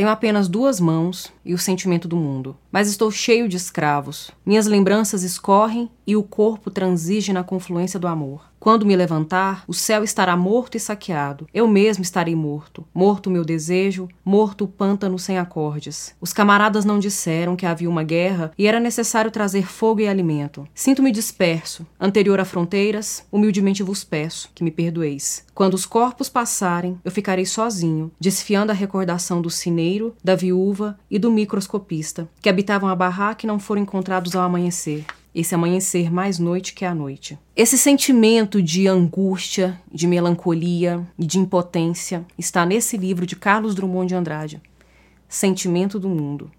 Tenho apenas duas mãos e o sentimento do mundo, mas estou cheio de escravos. Minhas lembranças escorrem e o corpo transige na confluência do amor. Quando me levantar, o céu estará morto e saqueado. Eu mesmo estarei morto. Morto o meu desejo, morto o pântano sem acordes. Os camaradas não disseram que havia uma guerra e era necessário trazer fogo e alimento. Sinto-me disperso. Anterior a fronteiras, humildemente vos peço que me perdoeis. Quando os corpos passarem, eu ficarei sozinho, desfiando a recordação do cineiro, da viúva e do microscopista, que habitavam a barraca e não foram encontrados ao amanhecer esse amanhecer mais noite que a noite. Esse sentimento de angústia, de melancolia e de impotência está nesse livro de Carlos Drummond de Andrade, Sentimento do Mundo.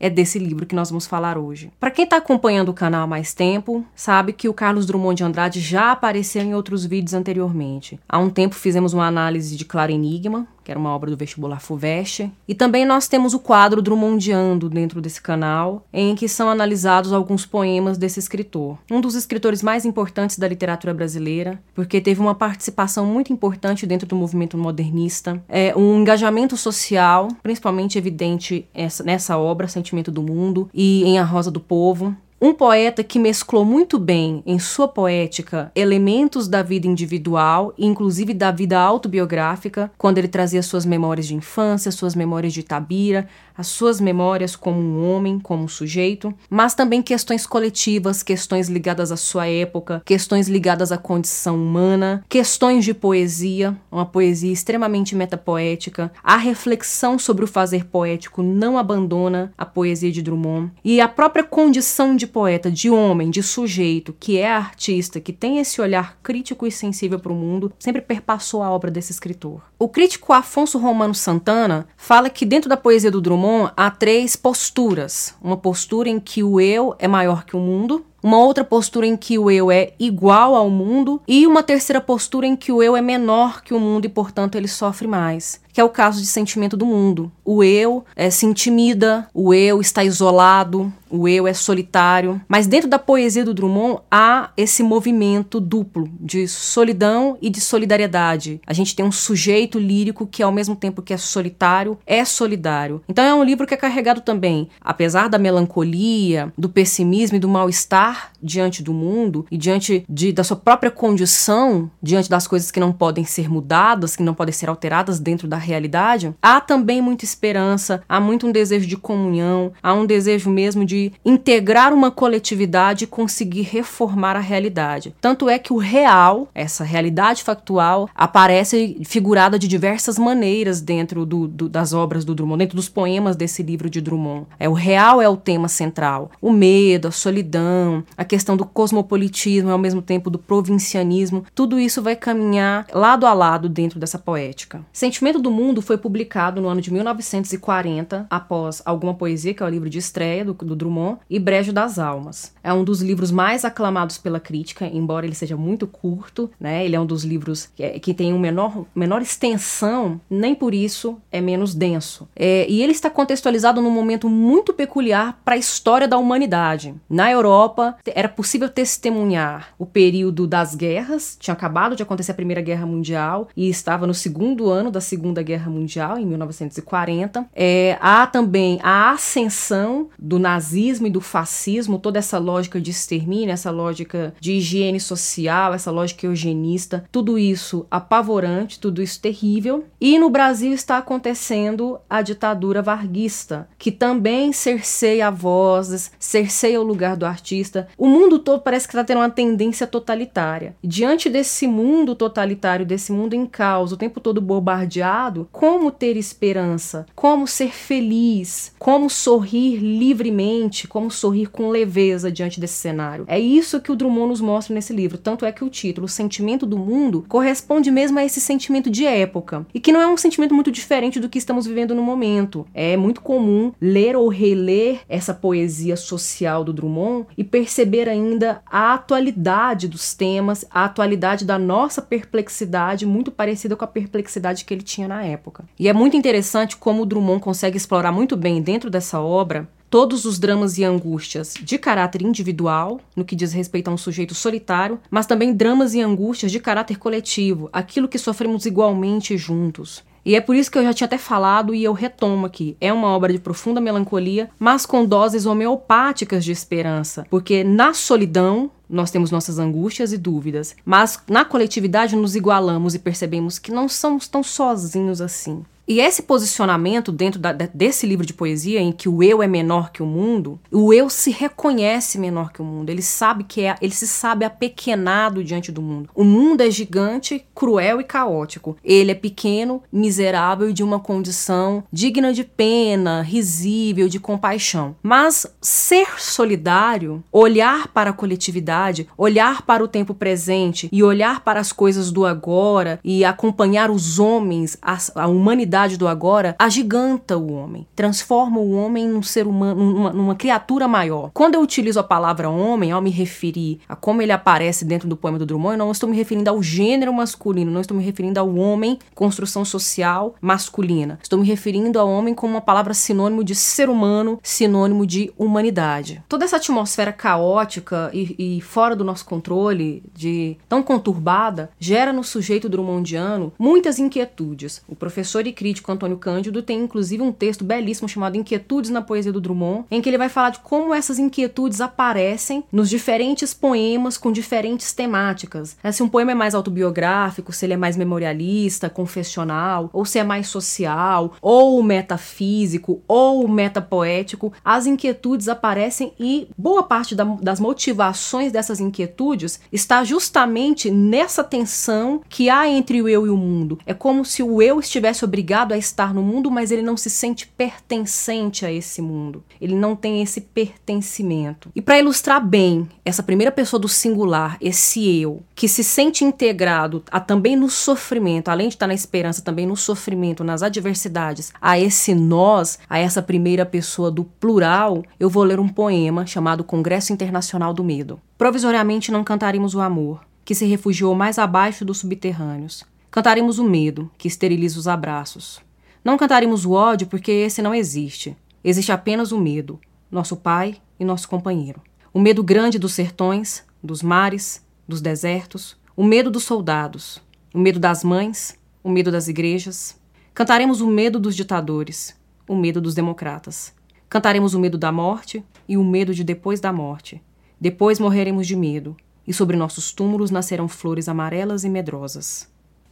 É desse livro que nós vamos falar hoje. Para quem está acompanhando o canal há mais tempo, sabe que o Carlos Drummond de Andrade já apareceu em outros vídeos anteriormente. Há um tempo fizemos uma análise de Claro Enigma, que era uma obra do vestibular FUVEST. E também nós temos o quadro Drummondiando dentro desse canal, em que são analisados alguns poemas desse escritor. Um dos escritores mais importantes da literatura brasileira, porque teve uma participação muito importante dentro do movimento modernista, é um engajamento social, principalmente evidente nessa obra, Sentimento do Mundo, e em A Rosa do Povo, um poeta que mesclou muito bem em sua poética elementos da vida individual, inclusive da vida autobiográfica, quando ele trazia suas memórias de infância, suas memórias de Tabira, as suas memórias como um homem, como um sujeito, mas também questões coletivas, questões ligadas à sua época, questões ligadas à condição humana, questões de poesia, uma poesia extremamente metapoética. A reflexão sobre o fazer poético não abandona a poesia de Drummond e a própria condição de poeta, de homem, de sujeito, que é artista, que tem esse olhar crítico e sensível para o mundo, sempre perpassou a obra desse escritor. O crítico Afonso Romano Santana fala que dentro da poesia do Drummond há três posturas. Uma postura em que o eu é maior que o mundo, uma outra postura em que o eu é igual ao mundo e uma terceira postura em que o eu é menor que o mundo e, portanto, ele sofre mais que é o caso de sentimento do mundo. O eu é, se intimida, o eu está isolado, o eu é solitário. Mas dentro da poesia do Drummond há esse movimento duplo de solidão e de solidariedade. A gente tem um sujeito lírico que, ao mesmo tempo que é solitário, é solidário. Então é um livro que é carregado também, apesar da melancolia, do pessimismo e do mal-estar diante do mundo e diante de, da sua própria condição, diante das coisas que não podem ser mudadas, que não podem ser alteradas dentro da realidade, há também muita esperança, há muito um desejo de comunhão, há um desejo mesmo de integrar uma coletividade e conseguir reformar a realidade. Tanto é que o real, essa realidade factual, aparece figurada de diversas maneiras dentro do, do, das obras do Drummond, dentro dos poemas desse livro de Drummond. É o real é o tema central, o medo, a solidão, a questão do cosmopolitismo, ao mesmo tempo do provincianismo, tudo isso vai caminhar lado a lado dentro dessa poética. Sentimento do Mundo foi publicado no ano de 1940, após Alguma Poesia, que é o livro de estreia do, do Drummond, e Brejo das Almas. É um dos livros mais aclamados pela crítica, embora ele seja muito curto, né? Ele é um dos livros que, é, que tem uma menor, menor extensão, nem por isso é menos denso. É, e ele está contextualizado num momento muito peculiar para a história da humanidade. Na Europa, era possível testemunhar o período das guerras, tinha acabado de acontecer a Primeira Guerra Mundial e estava no segundo ano da Segunda Guerra Mundial, em 1940. É, há também a ascensão do nazismo e do fascismo, toda essa lógica de extermínio, essa lógica de higiene social, essa lógica eugenista, tudo isso apavorante, tudo isso terrível. E no Brasil está acontecendo a ditadura varguista, que também cerceia vozes, cerceia o lugar do artista. O mundo todo parece que está tendo uma tendência totalitária. Diante desse mundo totalitário, desse mundo em caos, o tempo todo bombardeado, como ter esperança, como ser feliz, como sorrir livremente, como sorrir com leveza diante desse cenário. É isso que o Drummond nos mostra nesse livro. Tanto é que o título, O Sentimento do Mundo, corresponde mesmo a esse sentimento de época. E que não é um sentimento muito diferente do que estamos vivendo no momento. É muito comum ler ou reler essa poesia social do Drummond e perceber ainda a atualidade dos temas, a atualidade da nossa perplexidade, muito parecida com a perplexidade que ele tinha na época. E é muito interessante como o Drummond consegue explorar muito bem dentro dessa obra todos os dramas e angústias de caráter individual, no que diz respeito a um sujeito solitário, mas também dramas e angústias de caráter coletivo, aquilo que sofremos igualmente juntos. E é por isso que eu já tinha até falado e eu retomo aqui. É uma obra de profunda melancolia, mas com doses homeopáticas de esperança, porque na solidão nós temos nossas angústias e dúvidas, mas na coletividade nos igualamos e percebemos que não somos tão sozinhos assim. E esse posicionamento dentro da, desse livro de poesia, em que o eu é menor que o mundo, o eu se reconhece menor que o mundo. Ele sabe que é, ele se sabe apequenado diante do mundo. O mundo é gigante, cruel e caótico. Ele é pequeno, miserável e de uma condição digna de pena, risível, de compaixão. Mas ser solidário, olhar para a coletividade, olhar para o tempo presente e olhar para as coisas do agora e acompanhar os homens, a, a humanidade do agora agiganta o homem, transforma o homem num ser humano, numa, numa criatura maior. Quando eu utilizo a palavra homem, ao me referir a como ele aparece dentro do poema do Drummond, eu não estou me referindo ao gênero masculino, não estou me referindo ao homem, construção social masculina. Estou me referindo ao homem como uma palavra sinônimo de ser humano, sinônimo de humanidade. Toda essa atmosfera caótica e, e fora do nosso controle, de tão conturbada, gera no sujeito drummondiano muitas inquietudes. O professor e crítico Antônio Cândido tem inclusive um texto belíssimo chamado Inquietudes na Poesia do Drummond, em que ele vai falar de como essas inquietudes aparecem nos diferentes poemas com diferentes temáticas. É, se um poema é mais autobiográfico, se ele é mais memorialista, confessional, ou se é mais social, ou metafísico, ou metapoético, as inquietudes aparecem e boa parte da, das motivações dessas inquietudes está justamente nessa tensão que há entre o eu e o mundo. É como se o eu estivesse obrigado obrigado a estar no mundo, mas ele não se sente pertencente a esse mundo. Ele não tem esse pertencimento. E para ilustrar bem essa primeira pessoa do singular, esse eu, que se sente integrado a também no sofrimento, além de estar na esperança, também no sofrimento, nas adversidades, a esse nós, a essa primeira pessoa do plural, eu vou ler um poema chamado Congresso Internacional do Medo. Provisoriamente não cantaremos o amor, que se refugiou mais abaixo dos subterrâneos. Cantaremos o medo, que esteriliza os abraços. Não cantaremos o ódio, porque esse não existe. Existe apenas o medo, nosso pai e nosso companheiro. O medo grande dos sertões, dos mares, dos desertos, o medo dos soldados, o medo das mães, o medo das igrejas. Cantaremos o medo dos ditadores, o medo dos democratas. Cantaremos o medo da morte e o medo de depois da morte. Depois morreremos de medo, e sobre nossos túmulos nascerão flores amarelas e medrosas.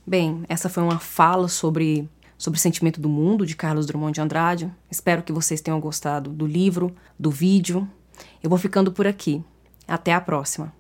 Bem, essa foi uma fala sobre sobre sentimento do mundo de Carlos Drummond de Andrade. Espero que vocês tenham gostado do livro, do vídeo. Eu vou ficando por aqui. Até a próxima.